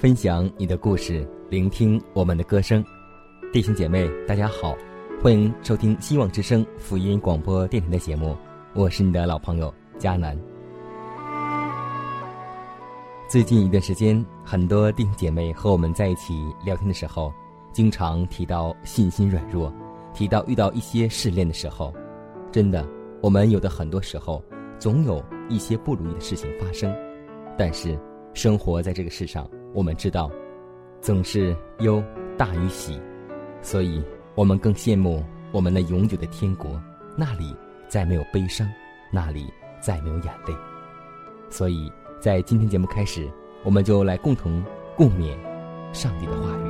分享你的故事，聆听我们的歌声，弟兄姐妹，大家好，欢迎收听希望之声福音广播电台的节目，我是你的老朋友佳南。最近一段时间，很多弟兄姐妹和我们在一起聊天的时候，经常提到信心软弱，提到遇到一些试炼的时候，真的，我们有的很多时候总有一些不如意的事情发生，但是生活在这个世上。我们知道，总是忧大于喜，所以我们更羡慕我们那永久的天国，那里再没有悲伤，那里再没有眼泪。所以在今天节目开始，我们就来共同共勉上帝的话语。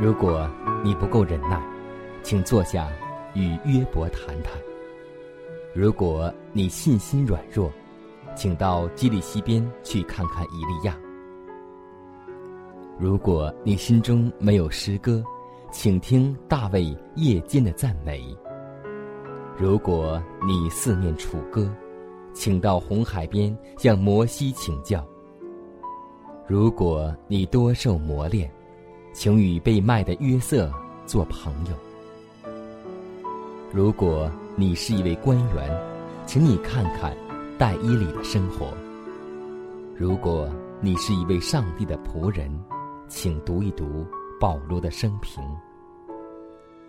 如果你不够忍耐，请坐下与约伯谈谈；如果你信心软弱，请到基利西边去看看伊利亚。如果你心中没有诗歌，请听大卫夜间的赞美。如果你四面楚歌，请到红海边向摩西请教。如果你多受磨练，请与被卖的约瑟做朋友。如果你是一位官员，请你看看。戴伊里的生活。如果你是一位上帝的仆人，请读一读保罗的生平。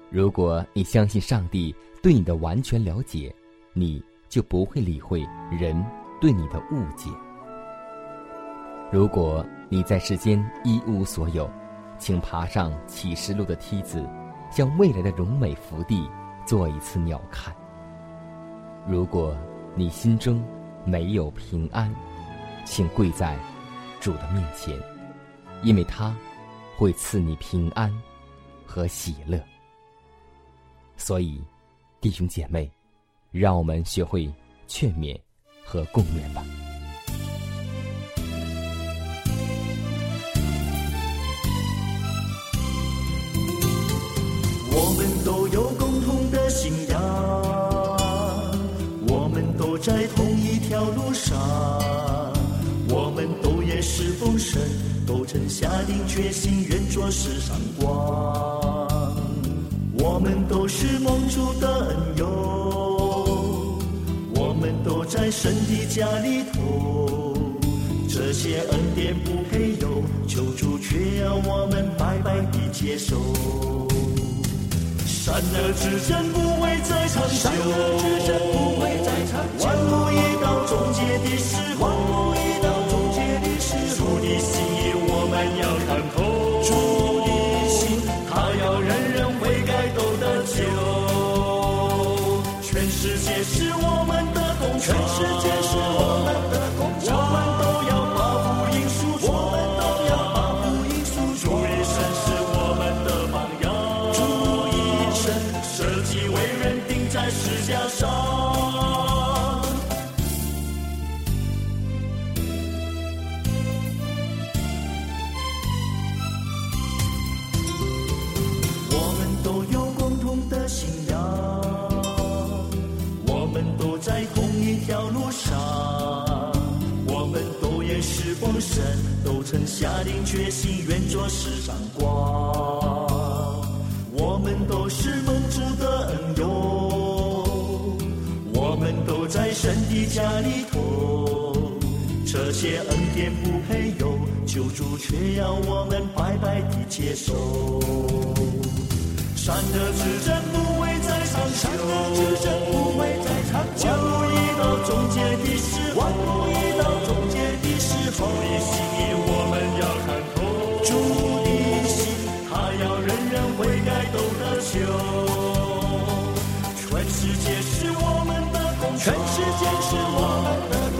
如果你相信上帝对你的完全了解，你就不会理会人对你的误解。如果你在世间一无所有，请爬上启示录的梯子，向未来的荣美福地做一次鸟瞰。如果你心中，没有平安，请跪在主的面前，因为他会赐你平安和喜乐。所以，弟兄姐妹，让我们学会劝勉和共勉吧。我们都也是奉神，都曾下定决心，愿做世上光。我们都是蒙主的恩友，我们都在神的家里头。这些恩典不配有，求主却要我们白白的接受。善恶之争不会再长久，万物一到终结的时候，主的心意我们要看透，主的心他要人人悔改都得救，全世界是我神，都曾下定决心，愿做世上光。我们都是蒙主的恩友，我们都在神的家里头，这些恩典不配有，救主却要我们白白的接受。善恶之争不会再长久，善恶之争不会再长久。万物已到终结的时候，万物已到终结的时候。主的心意我们要看透，主的心他要人人悔改都得救。全世界是我们的工全世界是我们的工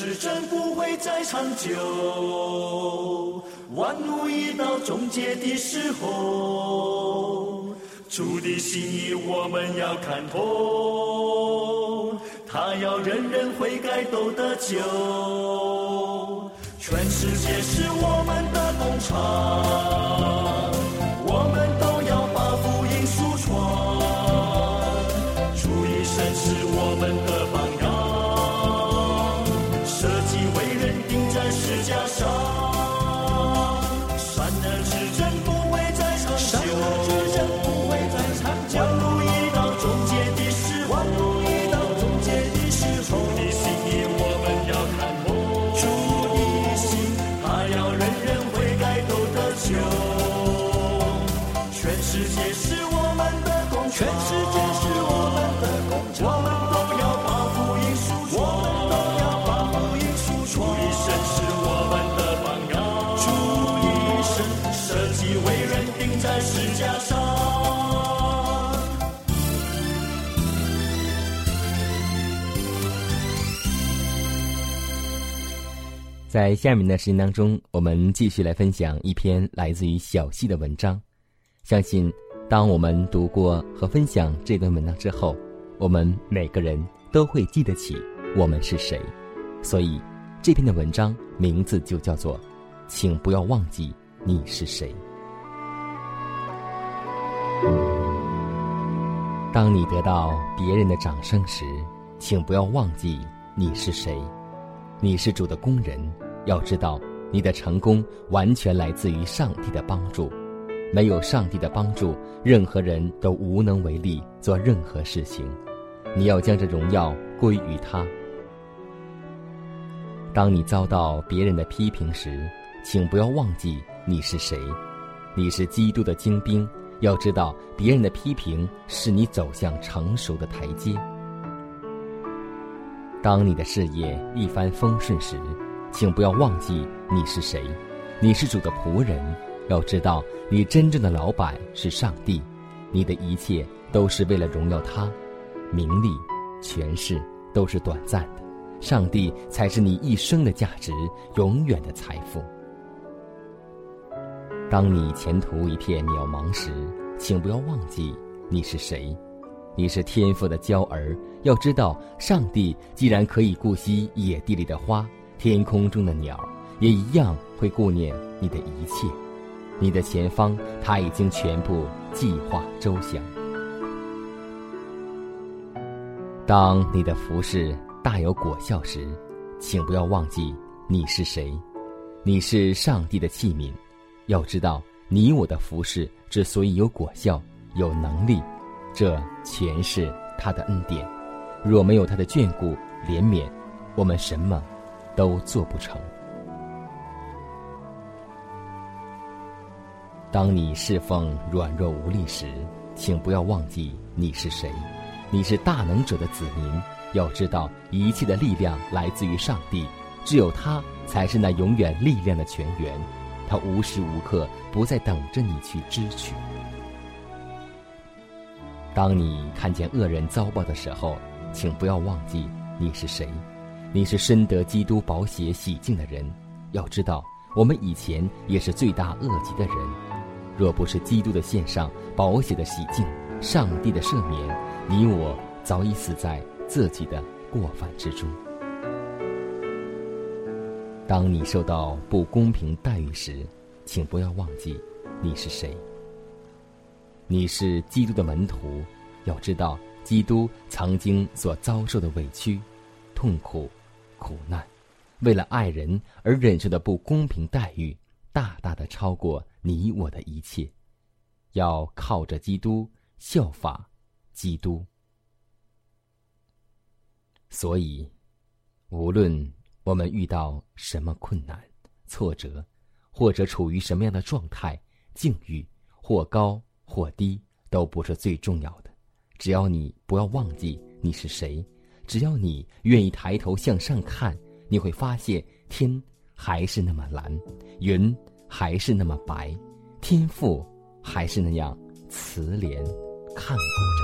善恶之争不会再长久，万物已到终结的时候，主的心意我们要看透，他要人人悔改都得救，全世界是我们的工厂，全世界是我们的工我们都要把福音输出，我们都要把福音输出。主一生是我们的榜样，主一生舍己为人钉在石架上。在下面的时间当中，我们继续来分享一篇来自于小溪的文章。相信，当我们读过和分享这段文章之后，我们每个人都会记得起我们是谁。所以，这篇的文章名字就叫做“请不要忘记你是谁”。当你得到别人的掌声时，请不要忘记你是谁。你是主的工人，要知道你的成功完全来自于上帝的帮助。没有上帝的帮助，任何人都无能为力做任何事情。你要将这荣耀归于他。当你遭到别人的批评时，请不要忘记你是谁。你是基督的精兵，要知道别人的批评是你走向成熟的台阶。当你的事业一帆风顺时，请不要忘记你是谁。你是主的仆人，要知道你真正的老板是上帝。你的一切都是为了荣耀他，名利、权势都是短暂的，上帝才是你一生的价值，永远的财富。当你前途一片渺茫时，请不要忘记你是谁。你是天父的娇儿，要知道，上帝既然可以顾惜野地里的花，天空中的鸟，也一样会顾念你的一切。你的前方，他已经全部计划周详。当你的服饰大有果效时，请不要忘记你是谁。你是上帝的器皿，要知道，你我的服饰之所以有果效、有能力。这全是他的恩典，若没有他的眷顾、怜悯，我们什么都做不成。当你侍奉软弱无力时，请不要忘记你是谁。你是大能者的子民，要知道一切的力量来自于上帝，只有他才是那永远力量的泉源，他无时无刻不在等着你去支取。当你看见恶人遭报的时候，请不要忘记你是谁。你是深得基督宝血洗净的人。要知道，我们以前也是罪大恶极的人。若不是基督的献上、宝血的洗净、上帝的赦免，你我早已死在自己的过犯之中。当你受到不公平待遇时，请不要忘记你是谁。你是基督的门徒，要知道基督曾经所遭受的委屈、痛苦、苦难，为了爱人而忍受的不公平待遇，大大的超过你我的一切。要靠着基督效法基督。所以，无论我们遇到什么困难、挫折，或者处于什么样的状态、境遇，或高或低，都不是最重要的。只要你不要忘记你是谁，只要你愿意抬头向上看，你会发现天还是那么蓝，云还是那么白，天赋还是那样慈怜看顾着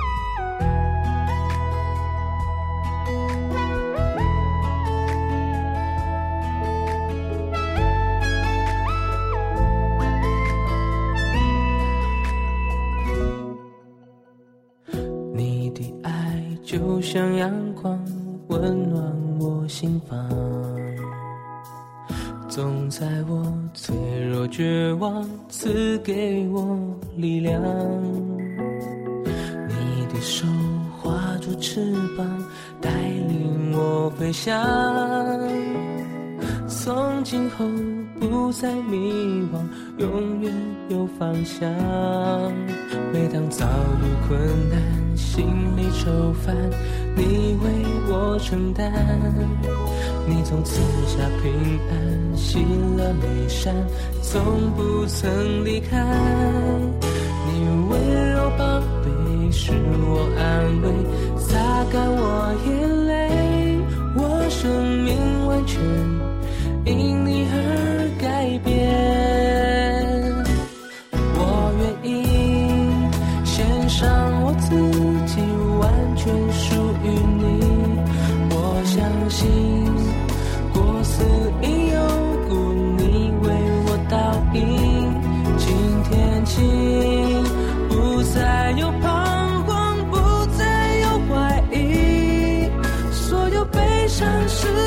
你。你的爱就像阳光，绝望，赐给我力量。你的手化作翅膀，带领我飞翔。从今后不再迷惘，勇方向。每当遭遇困难，心里愁烦，你为我承担。你总赐下平安，喜乐眉山，从不曾离开。你温柔宝贝，是我安慰，擦干我眼泪，我生命完全。因你而悲伤、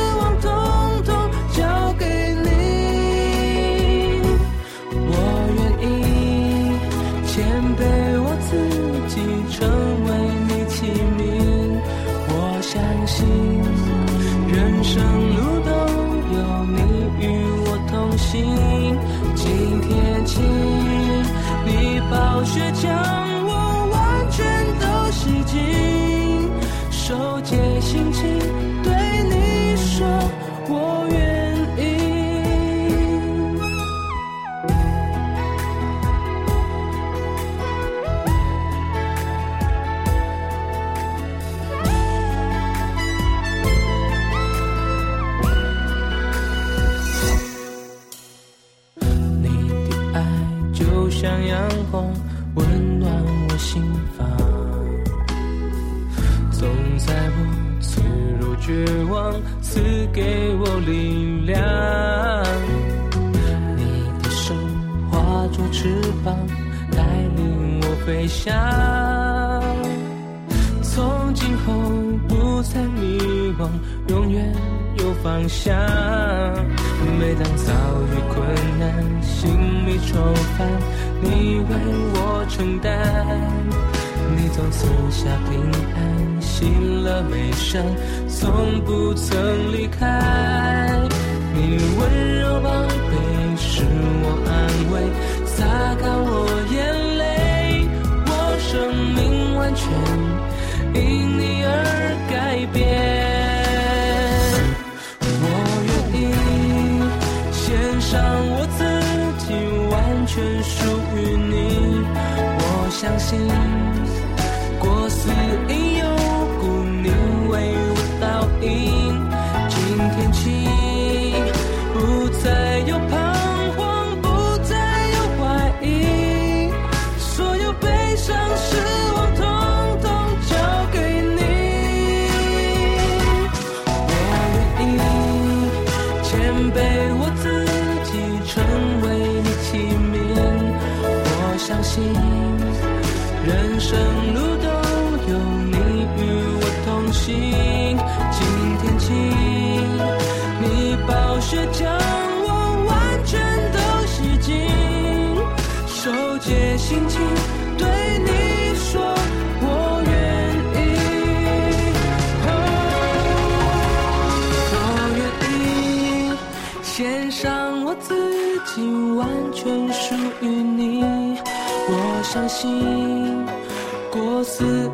绝望，赐给我力量。你的手化作翅膀，带领我飞翔。从今后不再迷惘，永远有方向。每当遭遇困难，心里愁烦，你为我承担。你总赐下平安，进了眉山，从不曾离开。你温柔宝贝，是我安慰，擦干我眼泪，我生命完全因你而改变。我愿意献上我自己，完全属于你。我相信我相信过似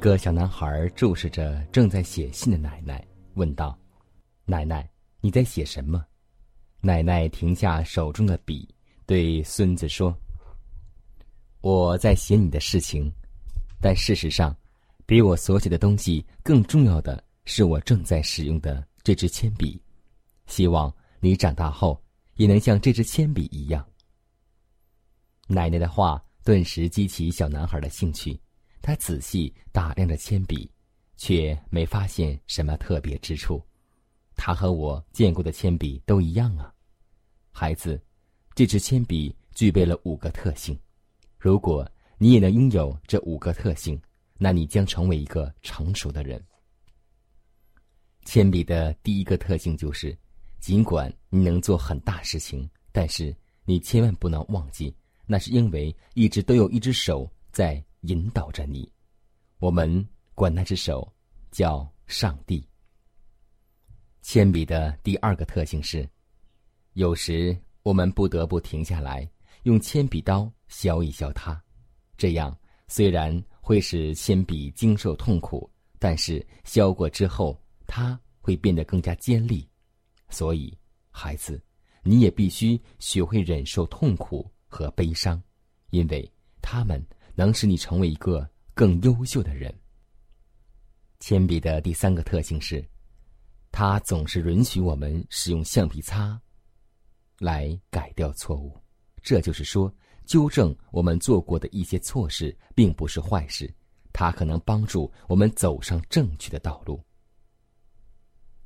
一个小男孩注视着正在写信的奶奶，问道：“奶奶，你在写什么？”奶奶停下手中的笔，对孙子说：“我在写你的事情，但事实上，比我所写的东西更重要的是我正在使用的这支铅笔。希望你长大后也能像这支铅笔一样。”奶奶的话顿时激起小男孩的兴趣。他仔细打量着铅笔，却没发现什么特别之处。他和我见过的铅笔都一样啊，孩子，这支铅笔具备了五个特性。如果你也能拥有这五个特性，那你将成为一个成熟的人。铅笔的第一个特性就是，尽管你能做很大事情，但是你千万不能忘记，那是因为一直都有一只手在。引导着你，我们管那只手叫上帝。铅笔的第二个特性是，有时我们不得不停下来，用铅笔刀削一削它。这样虽然会使铅笔经受痛苦，但是削过之后，它会变得更加尖利。所以，孩子，你也必须学会忍受痛苦和悲伤，因为他们。能使你成为一个更优秀的人。铅笔的第三个特性是，它总是允许我们使用橡皮擦来改掉错误。这就是说，纠正我们做过的一些错事，并不是坏事，它可能帮助我们走上正确的道路。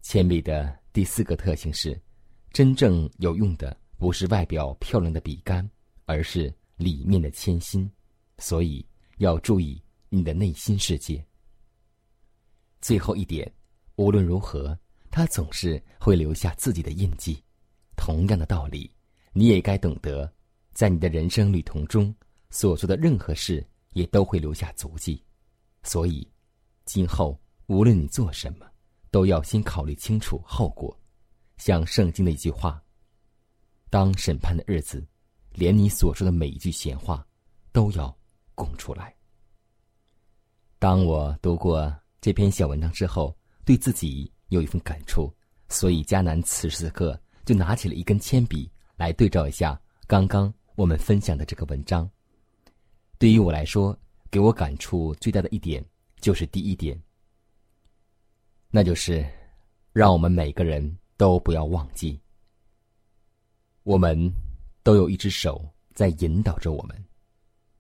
铅笔的第四个特性是，真正有用的不是外表漂亮的笔杆，而是里面的铅芯。所以要注意你的内心世界。最后一点，无论如何，他总是会留下自己的印记。同样的道理，你也该懂得，在你的人生旅途中所做的任何事，也都会留下足迹。所以，今后无论你做什么，都要先考虑清楚后果。像圣经的一句话：“当审判的日子，连你所说的每一句闲话，都要。”供出来。当我读过这篇小文章之后，对自己有一份感触，所以迦南此时此刻就拿起了一根铅笔来对照一下刚刚我们分享的这个文章。对于我来说，给我感触最大的一点就是第一点，那就是让我们每个人都不要忘记，我们都有一只手在引导着我们。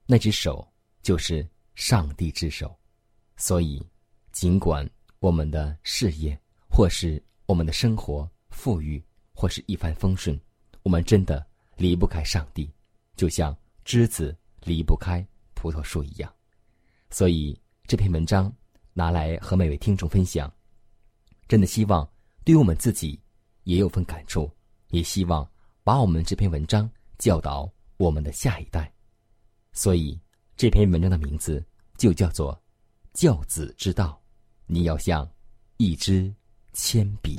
那只手就是上帝之手，所以，尽管我们的事业或是我们的生活富裕或是一帆风顺，我们真的离不开上帝，就像枝子离不开葡萄树一样。所以这篇文章拿来和每位听众分享，真的希望对于我们自己也有份感触，也希望把我们这篇文章教导我们的下一代。所以这篇文章的名字就叫做“教子之道”。你要像一支铅笔。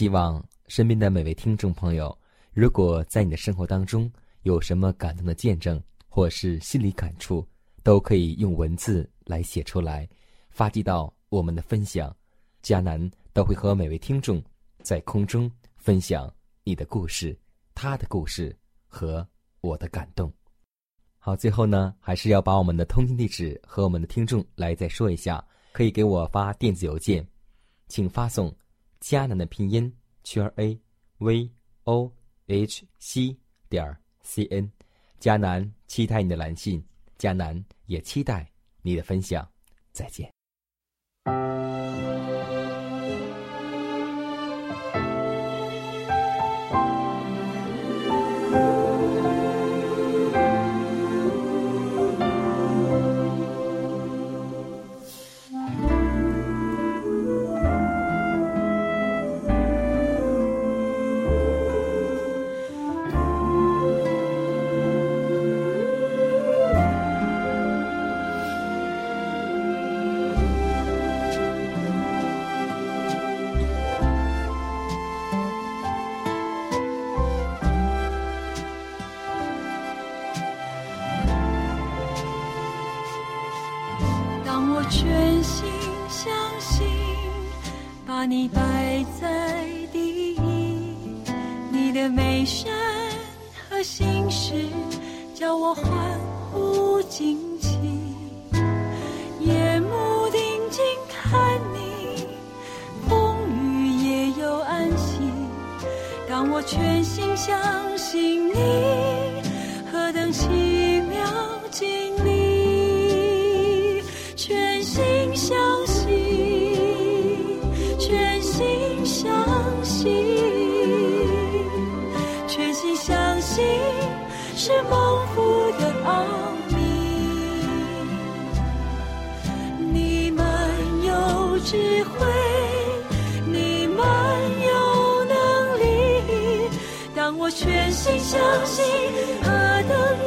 希望身边的每位听众朋友，如果在你的生活当中有什么感动的见证，或是心理感触，都可以用文字来写出来，发寄到我们的分享。迦南都会和每位听众在空中分享你的故事、他的故事和我的感动。好，最后呢，还是要把我们的通信地址和我们的听众来再说一下，可以给我发电子邮件，请发送迦南的拼音圈 a v o h c 点 c n。迦南期待你的来信，迦南也期待你的分享。再见。全心相信，把你摆在第一，你的美善和心事，叫我欢呼惊奇。夜幕定睛看你，风雨也有安息。当我全心相信你，智慧，你们有能力。当我全心相信，何等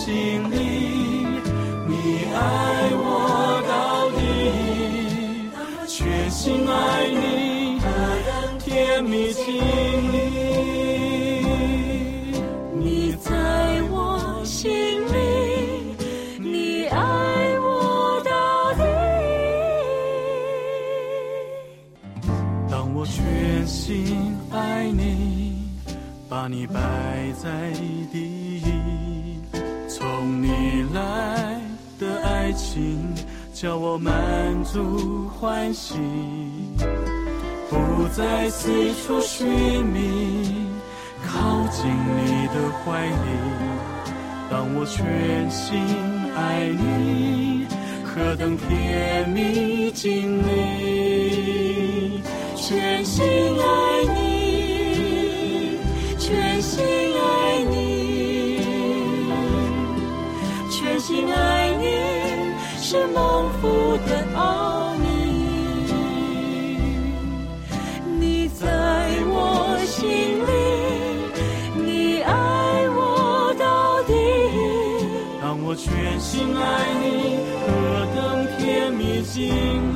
心里，你爱我到底，全心爱你，甜蜜经历。你在我心里，你爱我到底。当我全心爱你，把你摆在爱情，叫我满足欢喜，不再四处寻觅，靠近你的怀里。当我全心爱你，何等甜蜜经历，全心爱你，全心是蒙福的奥秘。你在我心里，你爱我到底。当我全心爱你，何等甜蜜经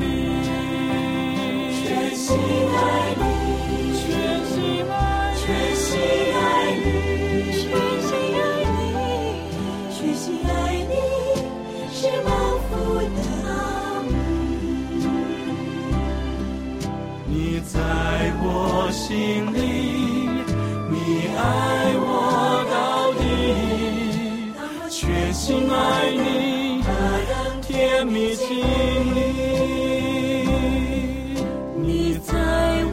心里，你爱我到底，全心爱你，甜蜜经历。你在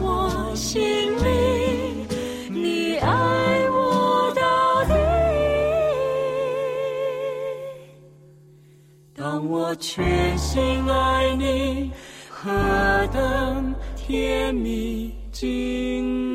我心里，你爱我到底。当我全心爱你，何等甜蜜经。